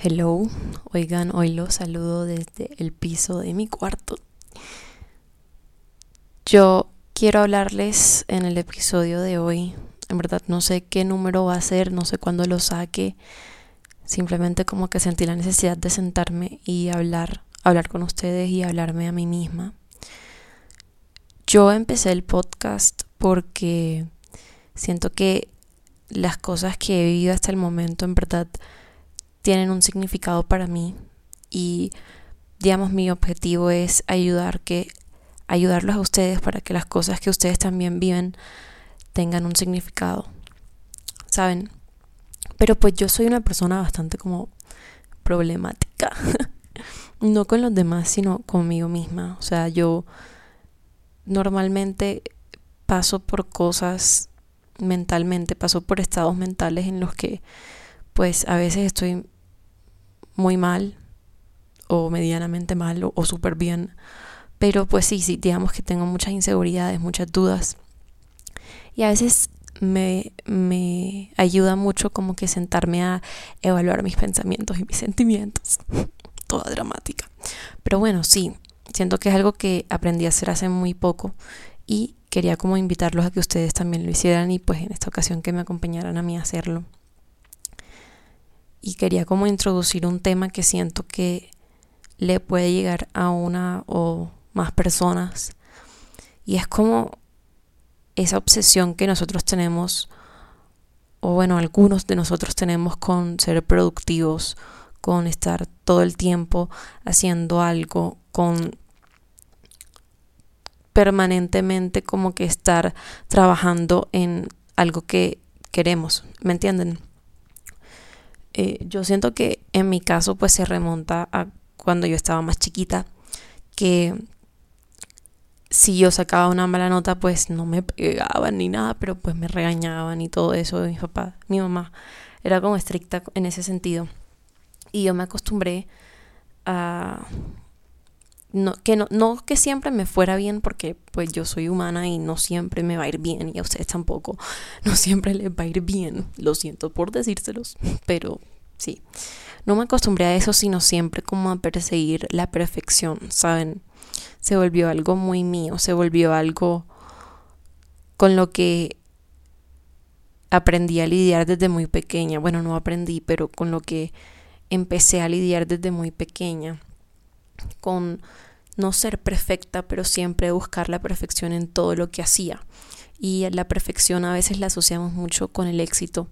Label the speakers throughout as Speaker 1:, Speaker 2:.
Speaker 1: Hello, oigan, hoy los saludo desde el piso de mi cuarto. Yo quiero hablarles en el episodio de hoy. En verdad no sé qué número va a ser, no sé cuándo lo saque. Simplemente como que sentí la necesidad de sentarme y hablar, hablar con ustedes y hablarme a mí misma. Yo empecé el podcast porque siento que las cosas que he vivido hasta el momento en verdad tienen un significado para mí y digamos mi objetivo es ayudar que ayudarlos a ustedes para que las cosas que ustedes también viven tengan un significado. ¿Saben? Pero pues yo soy una persona bastante como problemática. no con los demás, sino conmigo misma. O sea, yo normalmente paso por cosas mentalmente, paso por estados mentales en los que pues a veces estoy muy mal o medianamente mal o, súper bien. Pero pues sí, sí, digamos que tengo muchas inseguridades, muchas dudas. Y a veces me, me ayuda mucho como que sentarme a evaluar mis pensamientos y mis sentimientos. Toda dramática. Pero bueno, sí, siento que es algo que aprendí a hacer hace muy poco y quería como invitarlos a que ustedes también lo hicieran y pues en esta ocasión que me acompañaran a mí a hacerlo y quería como introducir un tema que siento que le puede llegar a una o más personas y es como esa obsesión que nosotros tenemos o bueno, algunos de nosotros tenemos con ser productivos, con estar todo el tiempo haciendo algo, con permanentemente como que estar trabajando en algo que queremos, ¿me entienden? Eh, yo siento que en mi caso pues se remonta a cuando yo estaba más chiquita, que si yo sacaba una mala nota pues no me pegaban ni nada, pero pues me regañaban y todo eso mi papá, mi mamá era como estricta en ese sentido. Y yo me acostumbré a no, que no, no que siempre me fuera bien porque pues yo soy humana y no siempre me va a ir bien y a ustedes tampoco, no siempre les va a ir bien, lo siento por decírselos, pero sí, no me acostumbré a eso sino siempre como a perseguir la perfección, ¿saben? Se volvió algo muy mío, se volvió algo con lo que aprendí a lidiar desde muy pequeña, bueno, no aprendí, pero con lo que empecé a lidiar desde muy pequeña con no ser perfecta, pero siempre buscar la perfección en todo lo que hacía. Y la perfección a veces la asociamos mucho con el éxito.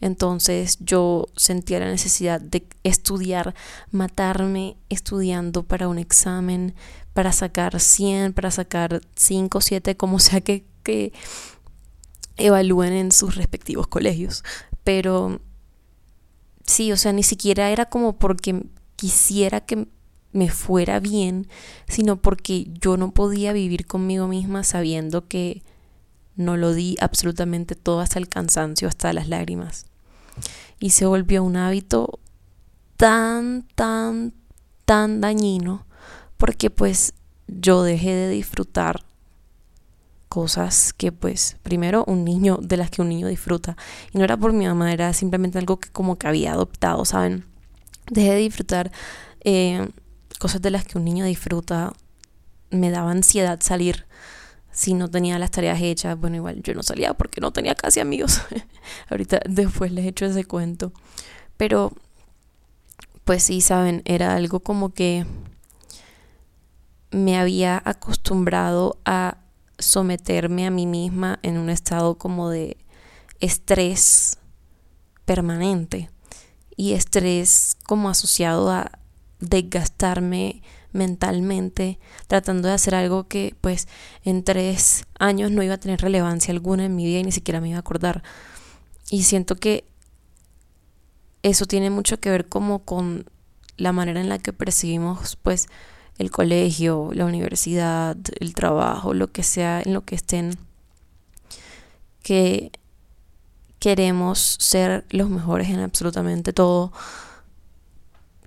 Speaker 1: Entonces yo sentía la necesidad de estudiar, matarme estudiando para un examen, para sacar 100, para sacar 5, 7, como sea que, que evalúen en sus respectivos colegios. Pero sí, o sea, ni siquiera era como porque quisiera que me fuera bien, sino porque yo no podía vivir conmigo misma sabiendo que no lo di absolutamente todo hasta el cansancio, hasta las lágrimas. Y se volvió un hábito tan, tan, tan dañino, porque pues yo dejé de disfrutar cosas que pues primero un niño de las que un niño disfruta y no era por mi mamá era simplemente algo que como que había adoptado saben dejé de disfrutar eh, cosas de las que un niño disfruta, me daba ansiedad salir si no tenía las tareas hechas. Bueno, igual yo no salía porque no tenía casi amigos. Ahorita después les echo ese cuento. Pero, pues sí, saben, era algo como que me había acostumbrado a someterme a mí misma en un estado como de estrés permanente y estrés como asociado a desgastarme mentalmente tratando de hacer algo que pues en tres años no iba a tener relevancia alguna en mi vida y ni siquiera me iba a acordar. Y siento que eso tiene mucho que ver como con la manera en la que percibimos pues el colegio, la universidad, el trabajo, lo que sea en lo que estén, que queremos ser los mejores en absolutamente todo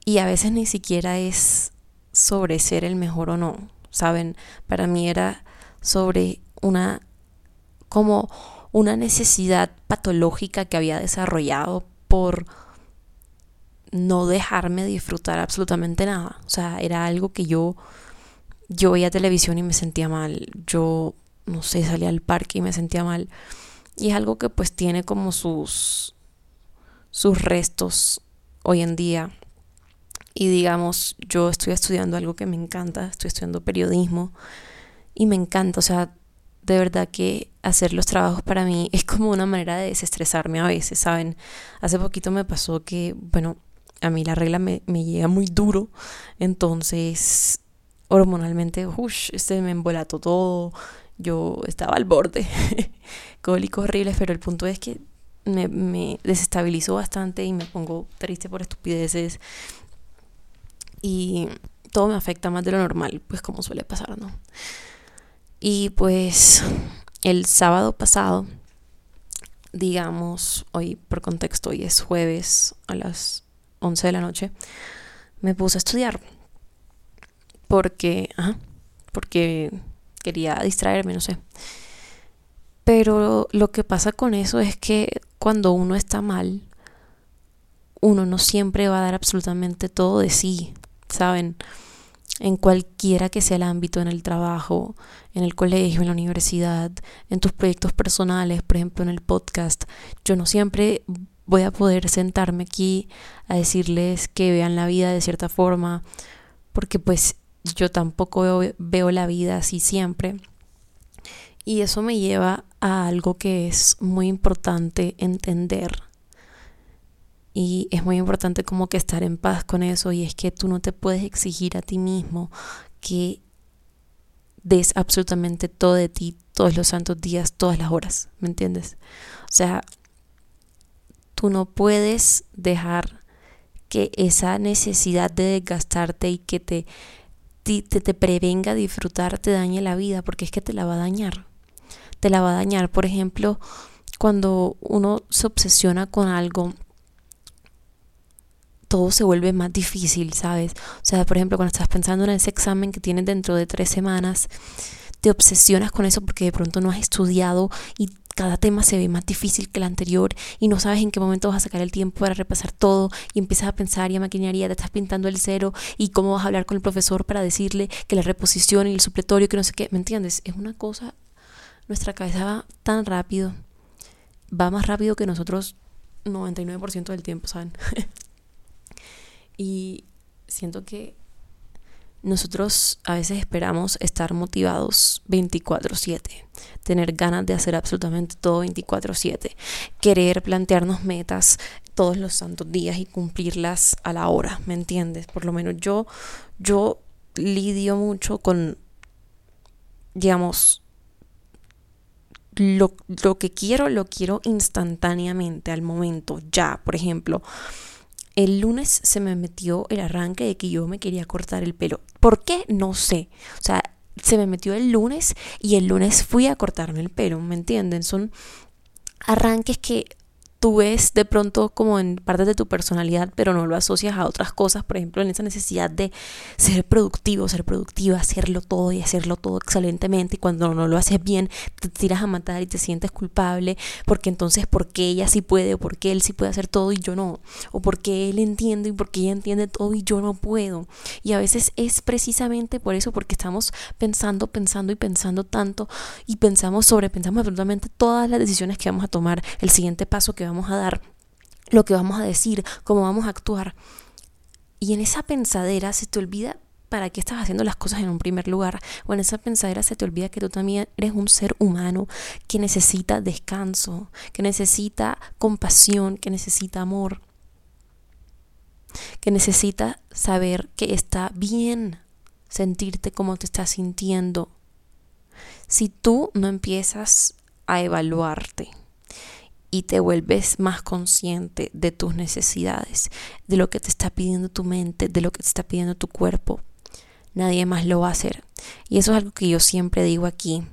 Speaker 1: y a veces ni siquiera es sobre ser el mejor o no, ¿saben? Para mí era sobre una como una necesidad patológica que había desarrollado por no dejarme disfrutar absolutamente nada. O sea, era algo que yo, yo veía televisión y me sentía mal. Yo, no sé, salía al parque y me sentía mal. Y es algo que pues tiene como sus, sus restos hoy en día. Y digamos, yo estoy estudiando algo que me encanta, estoy estudiando periodismo y me encanta, o sea, de verdad que hacer los trabajos para mí es como una manera de desestresarme a veces, ¿saben? Hace poquito me pasó que, bueno, a mí la regla me, llega muy duro, entonces hormonalmente, uff, este me embolató todo, yo estaba al borde, cólicos horribles, pero el punto es que me, me desestabilizó bastante y me pongo triste por estupideces y todo me afecta más de lo normal, pues como suele pasar, ¿no? Y pues el sábado pasado, digamos, hoy por contexto, hoy es jueves a las 11 de la noche, me puse a estudiar. Porque, porque quería distraerme, no sé. Pero lo que pasa con eso es que cuando uno está mal, uno no siempre va a dar absolutamente todo de sí, ¿saben? En cualquiera que sea el ámbito, en el trabajo, en el colegio, en la universidad, en tus proyectos personales, por ejemplo, en el podcast, yo no siempre voy a poder sentarme aquí a decirles que vean la vida de cierta forma, porque pues yo tampoco veo, la vida así siempre. Y eso me lleva a algo que es muy importante entender. Y es muy importante como que estar en paz con eso y es que tú no te puedes exigir a ti mismo que des absolutamente todo de ti todos los santos días, todas las horas, ¿me entiendes? O sea, tú no puedes dejar que esa necesidad de desgastarte y que te, te, te prevenga disfrutar te dañe la vida, porque es que te la va a dañar. Te la va a dañar, por ejemplo, cuando uno se obsesiona con algo, todo se vuelve más difícil, ¿sabes? O sea, por ejemplo, cuando estás pensando en ese examen que tienes dentro de tres semanas, te obsesionas con eso porque de pronto no has estudiado y cada tema se ve más difícil que el anterior y no sabes en qué momento vas a sacar el tiempo para repasar todo y empiezas a pensar y a maquinaria, te estás pintando el cero y cómo vas a hablar con el profesor para decirle que la reposición y el supletorio, que no sé qué, ¿me entiendes? Es una cosa, nuestra cabeza va tan rápido, va más rápido que nosotros 99% del tiempo, ¿saben? y siento que nosotros a veces esperamos estar motivados 24/7, tener ganas de hacer absolutamente todo 24/7, querer plantearnos metas todos los santos días y cumplirlas a la hora, ¿me entiendes? Por lo menos yo, yo lidio mucho con, digamos, lo, lo que quiero, lo quiero instantáneamente, al momento, ya, por ejemplo el lunes se me metió el arranque de que yo me quería cortar el pelo. ¿Por qué? No sé. O sea, se me metió el lunes y el lunes fui a cortarme el pelo, ¿me entienden? Son arranques que tú ves de pronto como en partes de tu personalidad, pero no lo asocias a otras cosas, por ejemplo, en esa necesidad de ser productivo, ser productiva, hacerlo todo y hacerlo todo excelentemente, y cuando no lo haces bien, te tiras a matar y te sientes culpable, porque entonces, ¿por qué ella sí puede, o por qué él sí puede hacer todo y yo no? O por qué él entiende y por qué ella entiende todo y yo no puedo. Y a veces es precisamente por eso, porque estamos pensando, pensando y pensando tanto, y pensamos, sobrepensamos absolutamente todas las decisiones que vamos a tomar, el siguiente paso que vamos a dar, lo que vamos a decir, cómo vamos a actuar. Y en esa pensadera se te olvida para qué estás haciendo las cosas en un primer lugar. O en esa pensadera se te olvida que tú también eres un ser humano que necesita descanso, que necesita compasión, que necesita amor, que necesita saber que está bien sentirte como te estás sintiendo. Si tú no empiezas a evaluarte, y te vuelves más consciente de tus necesidades, de lo que te está pidiendo tu mente, de lo que te está pidiendo tu cuerpo. Nadie más lo va a hacer. Y eso es algo que yo siempre digo aquí.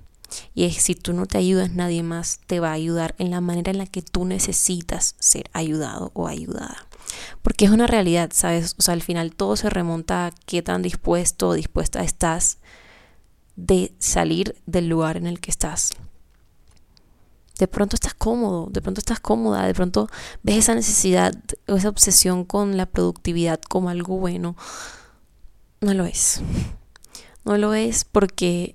Speaker 1: Y es si tú no te ayudas, nadie más te va a ayudar en la manera en la que tú necesitas ser ayudado o ayudada. Porque es una realidad, ¿sabes? O sea, al final todo se remonta a qué tan dispuesto o dispuesta estás de salir del lugar en el que estás de pronto estás cómodo, de pronto estás cómoda, de pronto ves esa necesidad esa obsesión con la productividad como algo bueno, no lo es. No lo es porque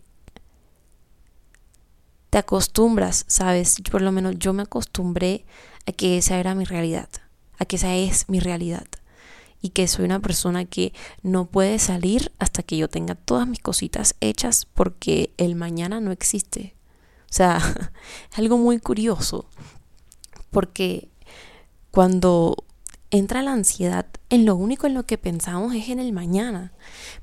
Speaker 1: te acostumbras, ¿sabes? Por lo menos yo me acostumbré a que esa era mi realidad, a que esa es mi realidad. Y que soy una persona que no puede salir hasta que yo tenga todas mis cositas hechas porque el mañana no existe. O sea, es algo muy curioso. Porque cuando entra la ansiedad, en lo único en lo que pensamos es en el mañana.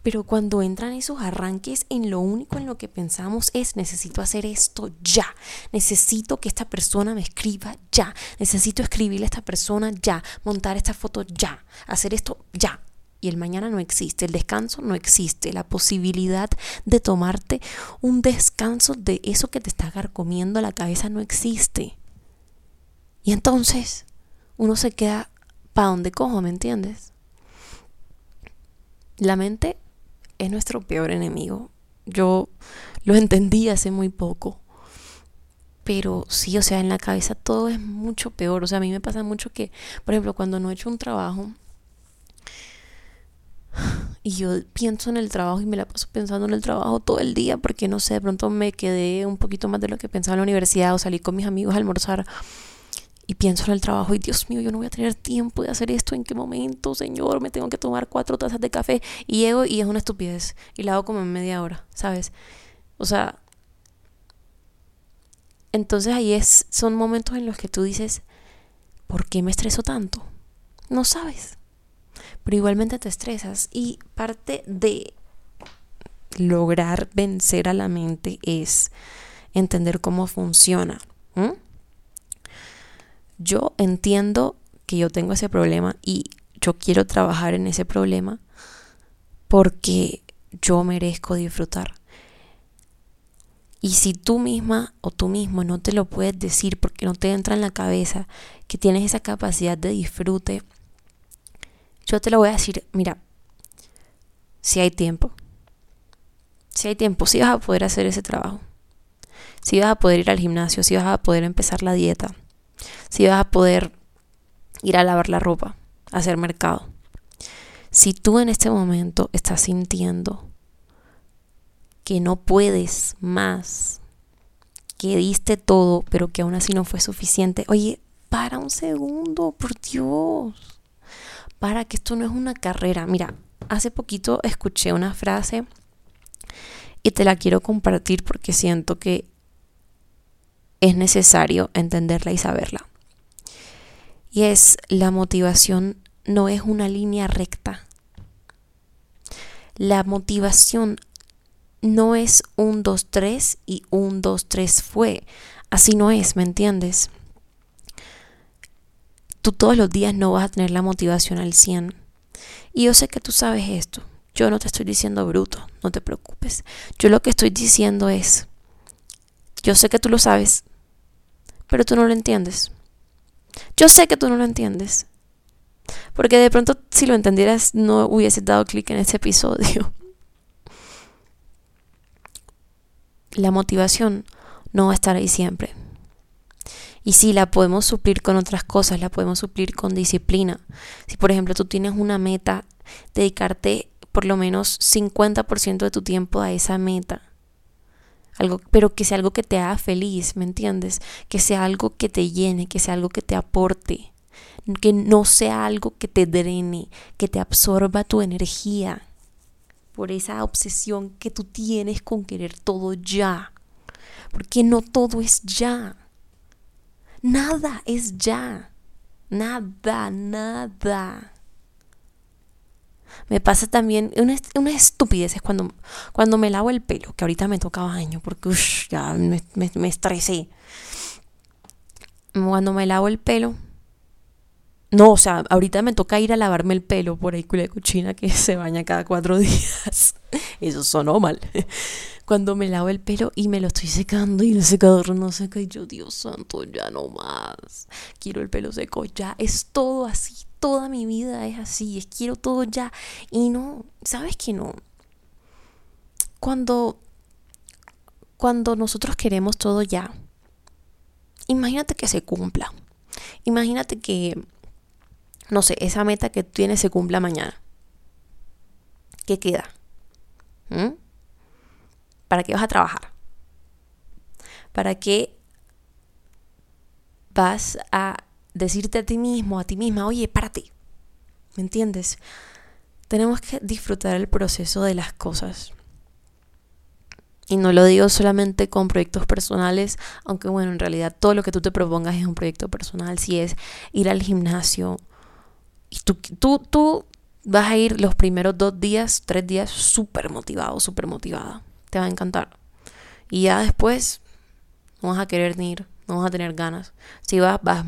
Speaker 1: Pero cuando entran esos arranques, en lo único en lo que pensamos es necesito hacer esto ya. Necesito que esta persona me escriba ya. Necesito escribirle a esta persona ya. Montar esta foto ya. Hacer esto ya. Y el mañana no existe, el descanso no existe, la posibilidad de tomarte un descanso de eso que te está comiendo la cabeza no existe. Y entonces uno se queda ¿para dónde cojo? ¿Me entiendes? La mente es nuestro peor enemigo. Yo lo entendí hace muy poco. Pero sí, o sea, en la cabeza todo es mucho peor. O sea, a mí me pasa mucho que, por ejemplo, cuando no he hecho un trabajo y yo pienso en el trabajo y me la paso pensando en el trabajo todo el día porque no sé, de pronto me quedé un poquito más de lo que pensaba en la universidad o salí con mis amigos a almorzar y pienso en el trabajo y Dios mío, yo no voy a tener tiempo de hacer esto, ¿en qué momento, Señor? Me tengo que tomar cuatro tazas de café y llego y es una estupidez y la hago como en media hora, ¿sabes? O sea, entonces ahí es, son momentos en los que tú dices, ¿por qué me estreso tanto? No sabes, pero igualmente te estresas y parte de lograr vencer a la mente es entender cómo funciona. Yo entiendo que yo tengo ese problema y yo quiero trabajar en ese problema porque yo merezco disfrutar. Y si tú misma o tú mismo no te lo puedes decir porque no te entra en la cabeza que tienes esa capacidad de disfrute, yo te lo voy a decir, mira, si hay tiempo, si hay tiempo, si vas a poder hacer ese trabajo, si vas a poder ir al gimnasio, si vas a poder empezar la dieta, si vas a poder ir a lavar la ropa, hacer mercado. Si tú en este momento estás sintiendo que no puedes más, que diste todo, pero que aún así no fue suficiente, oye, para un segundo, por Dios. Para que esto no es una carrera. Mira, hace poquito escuché una frase y te la quiero compartir porque siento que es necesario entenderla y saberla. Y es la motivación no es una línea recta. La motivación no es un 2, 3 y un 2, 3 fue. Así no es, ¿me entiendes? Tú todos los días no vas a tener la motivación al 100. Y yo sé que tú sabes esto. Yo no te estoy diciendo bruto, no te preocupes. Yo lo que estoy diciendo es, yo sé que tú lo sabes, pero tú no lo entiendes. Yo sé que tú no lo entiendes. Porque de pronto si lo entendieras no hubiese dado clic en este episodio. La motivación no va a estar ahí siempre. Y sí, la podemos suplir con otras cosas, la podemos suplir con disciplina. Si por ejemplo tú tienes una meta, dedicarte por lo menos 50% de tu tiempo a esa meta algo, pero que sea algo que te haga feliz, ¿me entiendes? Que sea algo que te llene, que sea algo que te aporte, que no sea algo que te drene, que te absorba tu energía por esa obsesión que tú tienes con querer todo ya. Porque no todo es ya. Nada es ya. Nada, nada. Me pasa también una, una estupidez es cuando, cuando me lavo el pelo, que ahorita me toca baño porque ya me, me, estresé. Cuando me lavo el pelo, no, o sea, ahorita me toca ir a lavarme el pelo por ahí de cochina que se baña cada cuatro días. Eso sonó mal. Cuando me lavo el pelo y me lo estoy secando y el secador no seca y yo, Dios santo, ya no más. Quiero el pelo seco ya. Es todo así. Toda mi vida es así. Es quiero todo ya. Y no, ¿sabes que no? Cuando, cuando nosotros queremos todo ya, imagínate que se cumpla. Imagínate que no sé, esa meta que tienes se cumpla mañana. ¿Qué queda? ¿Para qué vas a trabajar? ¿Para qué vas a decirte a ti mismo, a ti misma, oye, párate? ¿Me entiendes? Tenemos que disfrutar el proceso de las cosas. Y no lo digo solamente con proyectos personales, aunque bueno, en realidad todo lo que tú te propongas es un proyecto personal. Si es ir al gimnasio, y tú, tú, tú vas a ir los primeros dos días, tres días súper motivado, súper motivada. Te va a encantar. Y ya después no vas a querer ni ir, no vas a tener ganas. Si vas, vas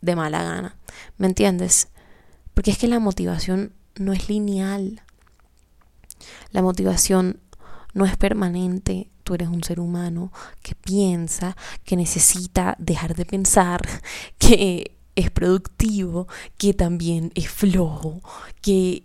Speaker 1: de mala gana. ¿Me entiendes? Porque es que la motivación no es lineal. La motivación no es permanente. Tú eres un ser humano que piensa, que necesita dejar de pensar, que es productivo, que también es flojo, que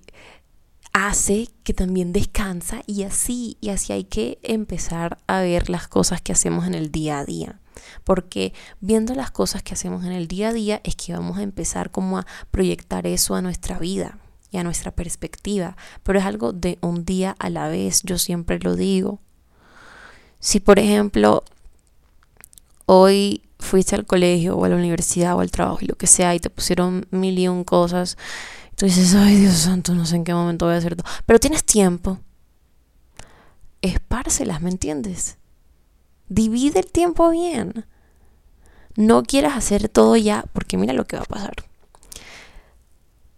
Speaker 1: hace que también descansa y así, y así hay que empezar a ver las cosas que hacemos en el día a día. Porque viendo las cosas que hacemos en el día a día es que vamos a empezar como a proyectar eso a nuestra vida y a nuestra perspectiva. Pero es algo de un día a la vez, yo siempre lo digo. Si por ejemplo hoy fuiste al colegio o a la universidad o al trabajo y lo que sea y te pusieron mil y un cosas, tú dices, ay Dios santo, no sé en qué momento voy a hacer todo. Pero tienes tiempo. Espárcelas, ¿me entiendes? Divide el tiempo bien. No quieras hacer todo ya, porque mira lo que va a pasar.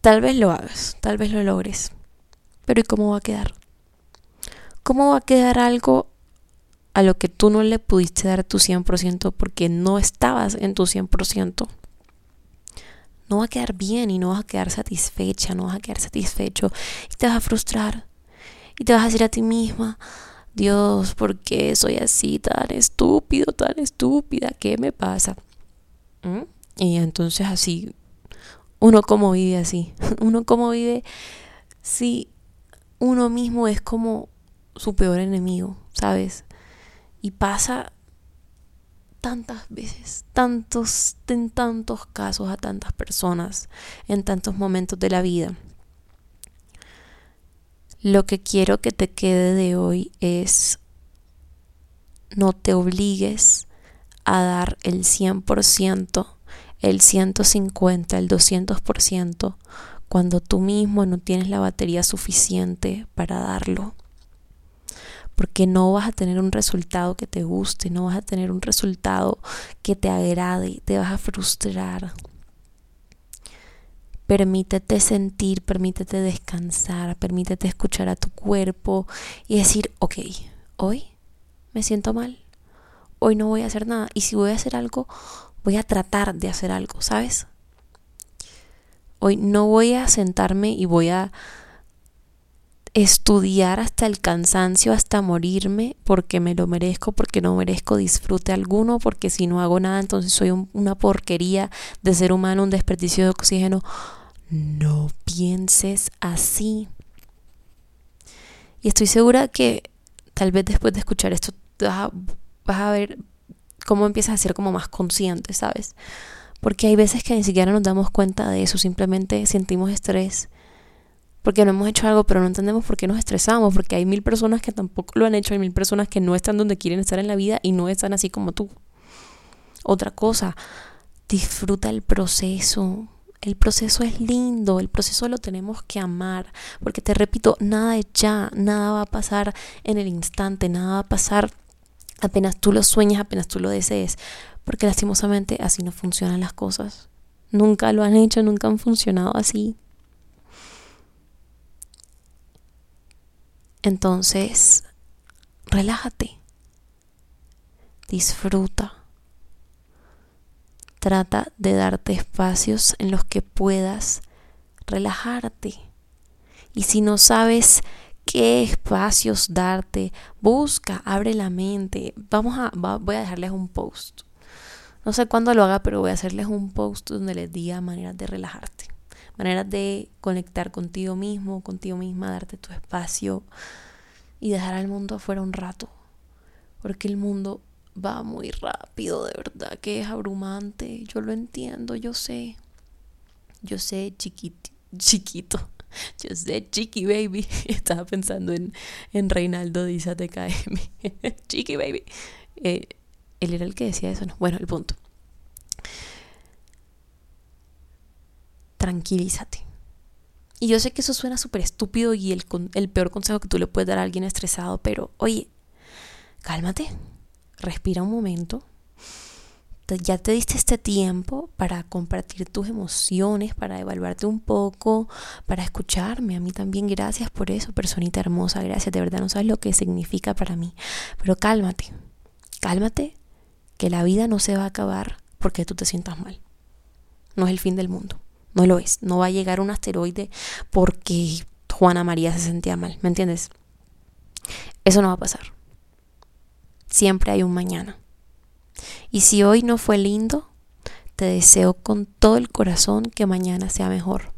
Speaker 1: Tal vez lo hagas, tal vez lo logres. Pero ¿y cómo va a quedar? ¿Cómo va a quedar algo a lo que tú no le pudiste dar tu 100% porque no estabas en tu 100%? No va a quedar bien y no vas a quedar satisfecha, no vas a quedar satisfecho y te vas a frustrar. Y te vas a decir a ti misma, Dios, ¿por qué soy así tan estúpido, tan estúpida? ¿Qué me pasa? ¿Mm? Y entonces así, uno como vive así, uno como vive si uno mismo es como su peor enemigo, ¿sabes? Y pasa tantas veces, tantos, en tantos casos a tantas personas, en tantos momentos de la vida. Lo que quiero que te quede de hoy es no te obligues a dar el 100%, el 150, el 200% cuando tú mismo no tienes la batería suficiente para darlo porque no vas a tener un resultado que te guste, no vas a tener un resultado que te agrade, te vas a frustrar. Permítete sentir, permítete descansar, permítete escuchar a tu cuerpo y decir, ok, hoy me siento mal, hoy no voy a hacer nada y si voy a hacer algo, voy a tratar de hacer algo, ¿sabes? Hoy no voy a sentarme y voy a estudiar hasta el cansancio, hasta morirme, porque me lo merezco, porque no merezco disfrute alguno, porque si no hago nada, entonces soy una porquería de ser humano, un desperdicio de oxígeno. No pienses así. Y estoy segura que tal vez después de escuchar esto vas a, vas a ver cómo empiezas a ser como más consciente, ¿sabes? Porque hay veces que ni siquiera nos damos cuenta de eso, simplemente sentimos estrés porque no hemos hecho algo, pero no entendemos por qué nos estresamos, porque hay mil personas que tampoco lo han hecho, hay mil personas que no están donde quieren estar en la vida y no están así como tú. Otra cosa, disfruta el proceso. El proceso es lindo, el proceso lo tenemos que amar, porque te repito, nada es ya, nada va a pasar en el instante, nada va a pasar apenas tú lo sueñas, apenas tú lo desees, porque lastimosamente así no funcionan las cosas. Nunca lo han hecho, nunca han funcionado así. Entonces, relájate, disfruta, trata de darte espacios en los que puedas relajarte. Y si no sabes qué espacios darte, busca, abre la mente. Vamos a, voy a dejarles un post. No sé cuándo lo haga, pero voy a hacerles un post donde les diga maneras de relajarte maneras de conectar contigo mismo, contigo misma, darte tu espacio y dejar al mundo afuera un rato. Porque el mundo va muy rápido, de verdad, que es abrumante. Yo lo entiendo, yo sé. Yo sé chiquito, chiquito. Yo sé, chiqui baby. Estaba pensando en, en Reinaldo TKM. chiqui baby. Eh, él era el que decía eso, ¿no? Bueno, el punto. Tranquilízate. Y yo sé que eso suena súper estúpido y el, el peor consejo que tú le puedes dar a alguien estresado, pero oye, cálmate, respira un momento. Ya te diste este tiempo para compartir tus emociones, para evaluarte un poco, para escucharme. A mí también gracias por eso, personita hermosa, gracias. De verdad no sabes lo que significa para mí. Pero cálmate, cálmate, que la vida no se va a acabar porque tú te sientas mal. No es el fin del mundo. No lo es. No va a llegar un asteroide porque Juana María se sentía mal. ¿Me entiendes? Eso no va a pasar. Siempre hay un mañana. Y si hoy no fue lindo, te deseo con todo el corazón que mañana sea mejor.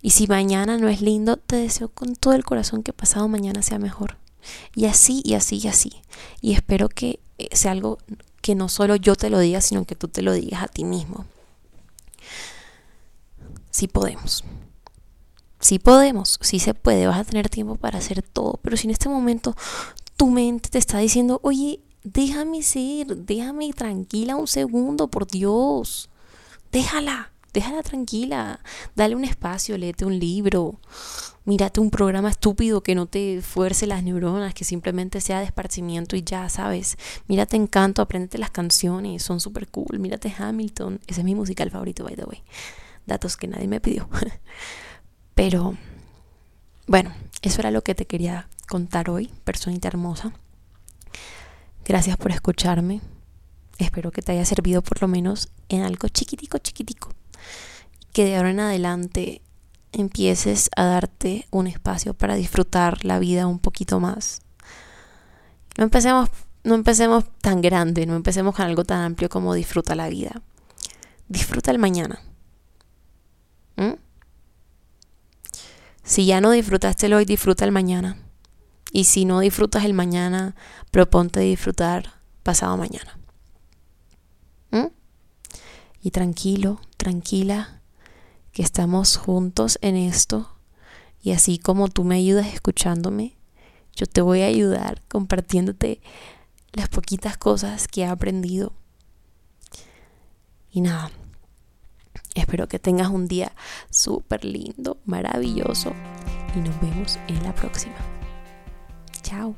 Speaker 1: Y si mañana no es lindo, te deseo con todo el corazón que pasado mañana sea mejor. Y así, y así, y así. Y espero que sea algo que no solo yo te lo diga, sino que tú te lo digas a ti mismo. Si podemos. Si podemos, si se puede, vas a tener tiempo para hacer todo. Pero si en este momento tu mente te está diciendo, oye, déjame ser, déjame tranquila un segundo, por Dios. Déjala, déjala tranquila. Dale un espacio, léete un libro. Mírate un programa estúpido que no te fuerce las neuronas, que simplemente sea de esparcimiento y ya, ¿sabes? Mírate Encanto, apréndete las canciones, son súper cool. Mírate Hamilton, ese es mi musical favorito, by the way datos que nadie me pidió. Pero bueno, eso era lo que te quería contar hoy, personita hermosa. Gracias por escucharme. Espero que te haya servido por lo menos en algo chiquitico, chiquitico. Que de ahora en adelante empieces a darte un espacio para disfrutar la vida un poquito más. No empecemos, no empecemos tan grande, no empecemos con algo tan amplio como disfruta la vida. Disfruta el mañana. ¿Mm? Si ya no disfrutaste el hoy, disfruta el mañana. Y si no disfrutas el mañana, proponte disfrutar pasado mañana. ¿Mm? Y tranquilo, tranquila, que estamos juntos en esto. Y así como tú me ayudas escuchándome, yo te voy a ayudar compartiéndote las poquitas cosas que he aprendido. Y nada, Espero que tengas un día súper lindo, maravilloso y nos vemos en la próxima. Chao.